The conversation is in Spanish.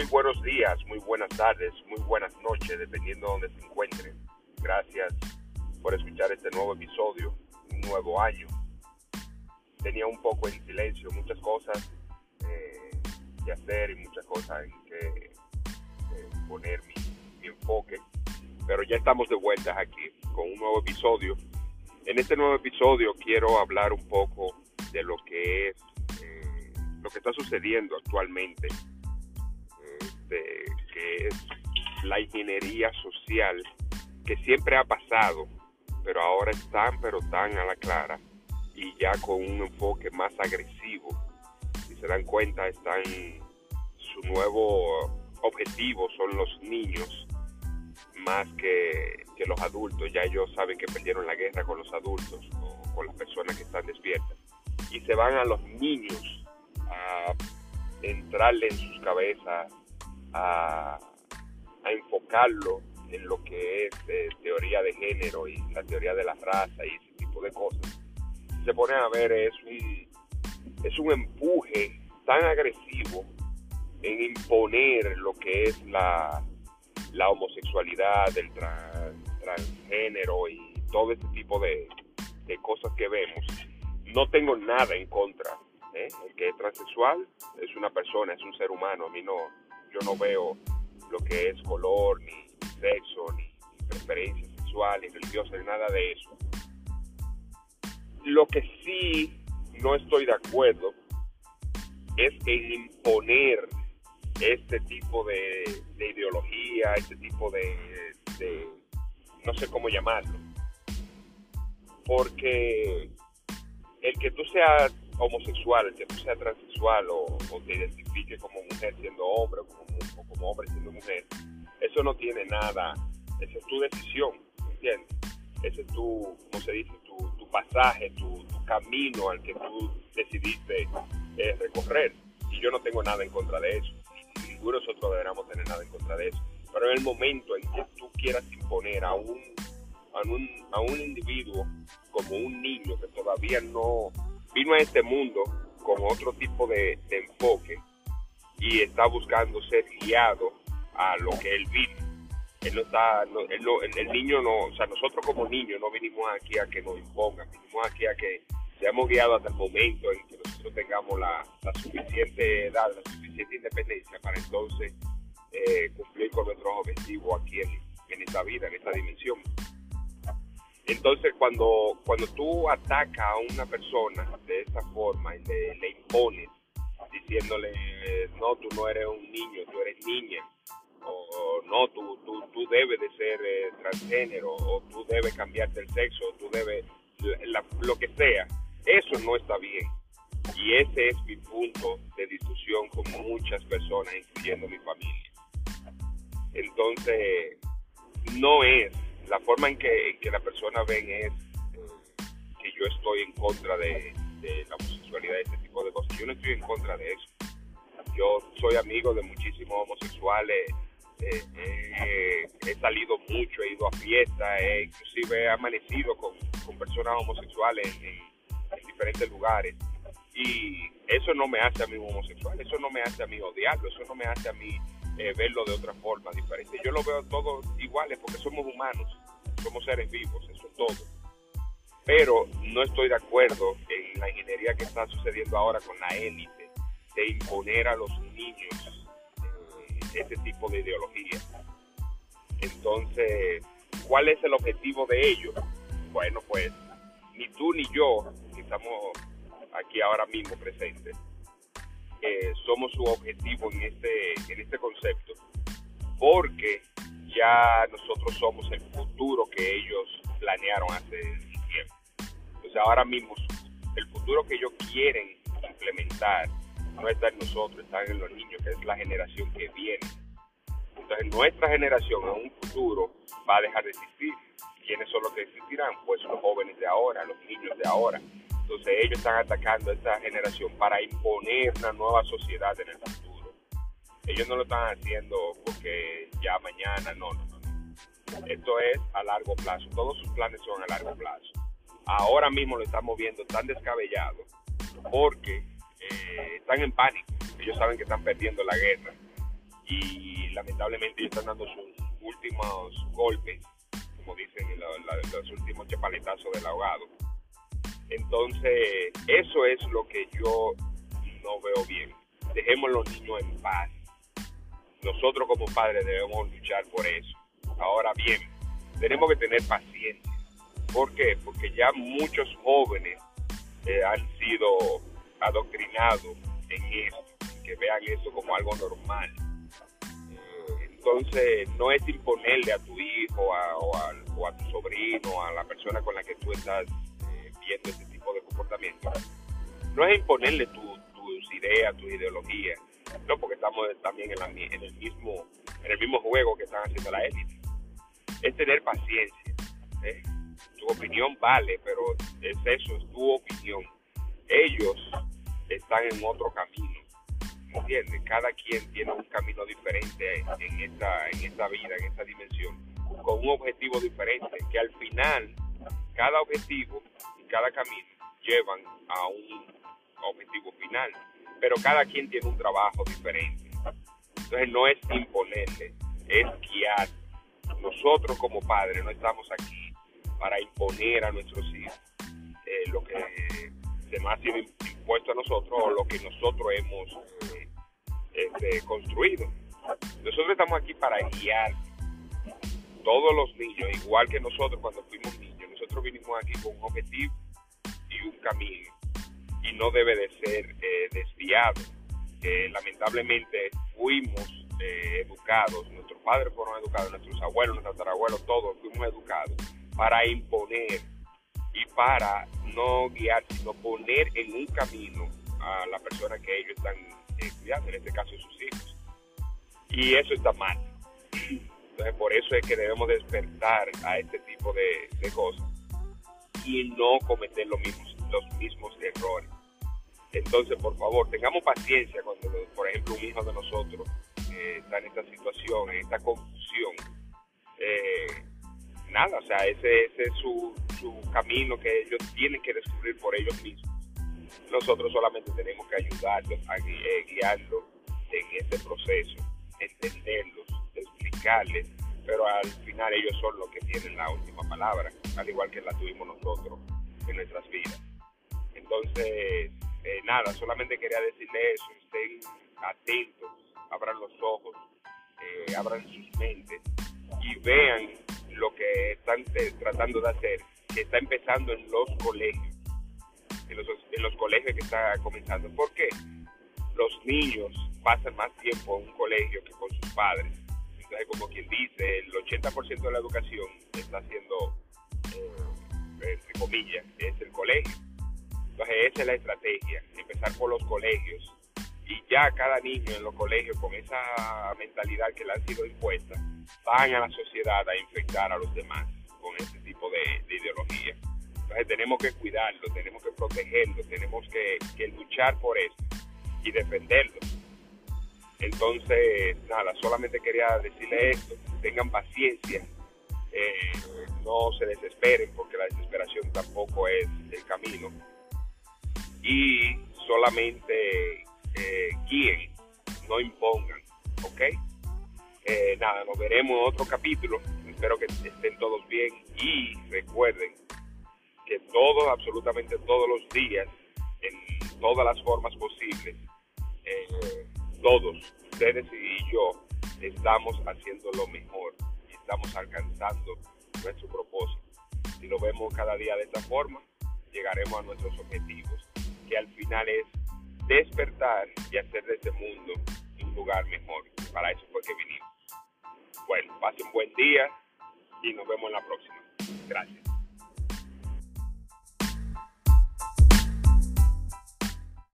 Muy buenos días, muy buenas tardes, muy buenas noches, dependiendo de donde se encuentren. Gracias por escuchar este nuevo episodio, un nuevo año. Tenía un poco en silencio muchas cosas eh, que hacer y muchas cosas en que eh, poner mi, mi enfoque, pero ya estamos de vuelta aquí con un nuevo episodio. En este nuevo episodio quiero hablar un poco de lo que es eh, lo que está sucediendo actualmente, este, que es la ingeniería social que siempre ha pasado, pero ahora están pero tan a la clara y ya con un enfoque más agresivo. Si se dan cuenta, están su nuevo objetivo son los niños más que, que los adultos. Ya ellos saben que perdieron la guerra con los adultos o con las personas que están despiertas. Y se van a los niños a entrarle en sus cabezas, a, enfocarlo en lo que es eh, teoría de género y la teoría de la raza y ese tipo de cosas. Se pone a ver, es un, es un empuje tan agresivo en imponer lo que es la, la homosexualidad, el transgénero y todo ese tipo de, de, cosas que vemos. No tengo nada en contra. ¿eh? El que es transexual es una persona, es un ser humano. A mí no, yo no veo lo que es color, ni sexo, ni preferencia sexual, ni religiosa, ni nada de eso. Lo que sí no estoy de acuerdo es en imponer este tipo de, de ideología, este tipo de, de, no sé cómo llamarlo, porque el que tú seas homosexual, el que tú seas transexual o, te identifiques como mujer siendo hombre o como, hombre siendo mujer, eso no tiene nada, esa es tu decisión, ¿entiendes? Ese es tu, como se dice, tu, pasaje, tu, tu, camino al que tú decidiste eh, recorrer. Y yo no tengo nada en contra de eso. Ninguno de nosotros deberíamos tener nada en contra de eso. Pero en el momento en que tú quieras imponer a un, a un, a un individuo como un niño que todavía no vino a este mundo con otro tipo de, enfoque y está buscando ser guiado a lo que él vino. Él no está, no, él no, el, niño no, o sea, nosotros como niños no vinimos aquí a que nos impongan, vinimos aquí a que seamos guiados hasta el momento en que nosotros tengamos la, suficiente edad, la suficiente independencia para entonces eh, cumplir con nuestros objetivos aquí en esta vida, en esta dimensión. Entonces, cuando, cuando tú atacas a una persona de esta forma y le, impones, diciéndole, no, tú no eres un niño, tú eres niña, o no, tú, tú, tú debes de ser eh, transgénero, o tú debes cambiarte el sexo, o tú debes, lo que sea, eso no está bien. Y ese es mi punto de discusión con muchas personas, incluyendo mi familia. Entonces, no es, la forma en que, en que la persona ven es eh, que yo estoy en contra de, de la homosexualidad y ese tipo de cosas. Yo no estoy en contra de eso. Yo soy amigo de muchísimos homosexuales, eh, eh, he salido mucho, he ido a fiestas, inclusive he amanecido con, con personas homosexuales en, en, diferentes lugares. Y eso no me hace a mí homosexual, eso no me hace a mí odiarlo, eso no me hace a mí eh, verlo de otra forma diferente. Yo lo veo todos iguales porque somos humanos, somos seres vivos, eso es todo. Pero no estoy de acuerdo en la ingeniería que está sucediendo ahora con la élite de imponer a los niños ese tipo de ideología. Entonces, ¿cuál es el objetivo de ellos? Bueno, pues ni tú ni yo, que estamos aquí ahora mismo presentes, eh, somos su objetivo en este, en este concepto, porque ya nosotros somos el futuro que ellos planearon hace tiempo. Entonces ahora mismo el futuro que ellos quieren implementar no está en nosotros, está en los niños, que es la generación que viene. Entonces nuestra generación en un futuro va a dejar de existir. ¿Quiénes son los que existirán? Pues los jóvenes de ahora, los niños de ahora. Entonces ellos están atacando a esta generación para imponer una nueva sociedad en el futuro. Ellos no lo están haciendo porque ya mañana, no, no, no. Esto es a largo plazo. Todos sus planes son a largo plazo. Ahora mismo lo estamos viendo tan descabellado porque eh, están en pánico. Ellos saben que están perdiendo la guerra y lamentablemente están dando sus últimos golpes, como dicen, los últimos chapaletazos del ahogado. Entonces, eso es lo que yo no veo bien. Dejemos los niños en paz. Nosotros como padres debemos luchar por eso. Ahora bien, tenemos que tener paciencia. ¿Por qué? Porque ya muchos jóvenes eh, han sido adoctrinados en eso, que vean eso como algo normal. Eh, entonces, no es imponerle a tu hijo o, a, tu sobrino, a la persona con la que tú estás ese tipo de comportamiento. No es imponerle tus ideas, tu ideología, no, porque estamos también en, el mismo en el mismo juego que están haciendo la élite. Es tener paciencia. ¿eh? Tu opinión vale, pero es eso, es tu opinión. Ellos están en otro camino. ¿Entiendes? Cada quien tiene un camino diferente en esta, en esta vida, en esta dimensión, con un objetivo diferente, que al final cada objetivo cada camino llevan a un objetivo final pero cada quien tiene un trabajo diferente. Entonces no es imponerle, es guiar. Nosotros como padres no estamos aquí para imponer a nuestros hijos eh, lo que se nos ha sido impuesto a nosotros o lo que nosotros hemos eh, este, construido. Nosotros estamos aquí para guiar todos los niños, igual que nosotros cuando fuimos niños. Nosotros vinimos aquí con un objetivo un camino y no debe de ser eh, desviado. lamentablemente fuimos eh, educados, nuestros padres fueron educados, nuestros abuelos, nuestros tatarabuelos, todos fuimos educados para imponer y para no guiar, sino poner en un camino a la persona que ellos están eh, cuidando, en este caso sus hijos. Y eso está mal. Entonces por eso es que debemos despertar a este tipo de, de cosas y no cometer los mismos, los mismos errores. Entonces, por favor, tengamos paciencia cuando, por ejemplo, un hijo de nosotros eh, está en esta situación, en esta confusión. Eh, nada, o sea, ese, es su, su camino que ellos tienen que descubrir por ellos mismos. Nosotros solamente tenemos que ayudarlos, a eh, guiarlos en este proceso, entenderlos, explicarles, pero al final ellos son los que tienen la última palabra, al igual que la tuvimos nosotros en nuestras vidas. Entonces, eh, nada, solamente quería decirle eso, estén atentos, abran los ojos, eh, abran sus mentes y vean lo que están tratando de hacer, que está empezando en los colegios, en los, colegios que está comenzando. ¿Por qué? Los niños pasan más tiempo en un colegio que con sus padres. Entonces, como quien dice, el 80% de la educación está haciendo, eh, entre comillas, es el colegio entonces esa es la estrategia, empezar por los colegios y ya cada niño en los colegios con esa mentalidad que le han sido impuesta van a la sociedad a infectar a los demás con ese tipo de, ideología. Entonces tenemos que cuidarlo, tenemos que protegerlo, tenemos que, luchar por eso y defenderlo. Entonces, nada, solamente quería decirle esto, tengan paciencia, eh, no se desesperen porque la desesperación tampoco es el camino y solamente eh, guíen, no impongan, ¿ok? Eh, nada, nos veremos en otro capítulo, espero que estén todos bien y recuerden que todos, absolutamente todos los días, en todas las formas posibles, eh, todos, ustedes y yo, estamos haciendo lo mejor y estamos alcanzando nuestro propósito. Si lo vemos cada día de esta forma, llegaremos a nuestros objetivos que al final es despertar y hacer de este mundo un lugar mejor. Para eso fue que vinimos. Bueno, pasen buen día y nos vemos en la próxima. Gracias.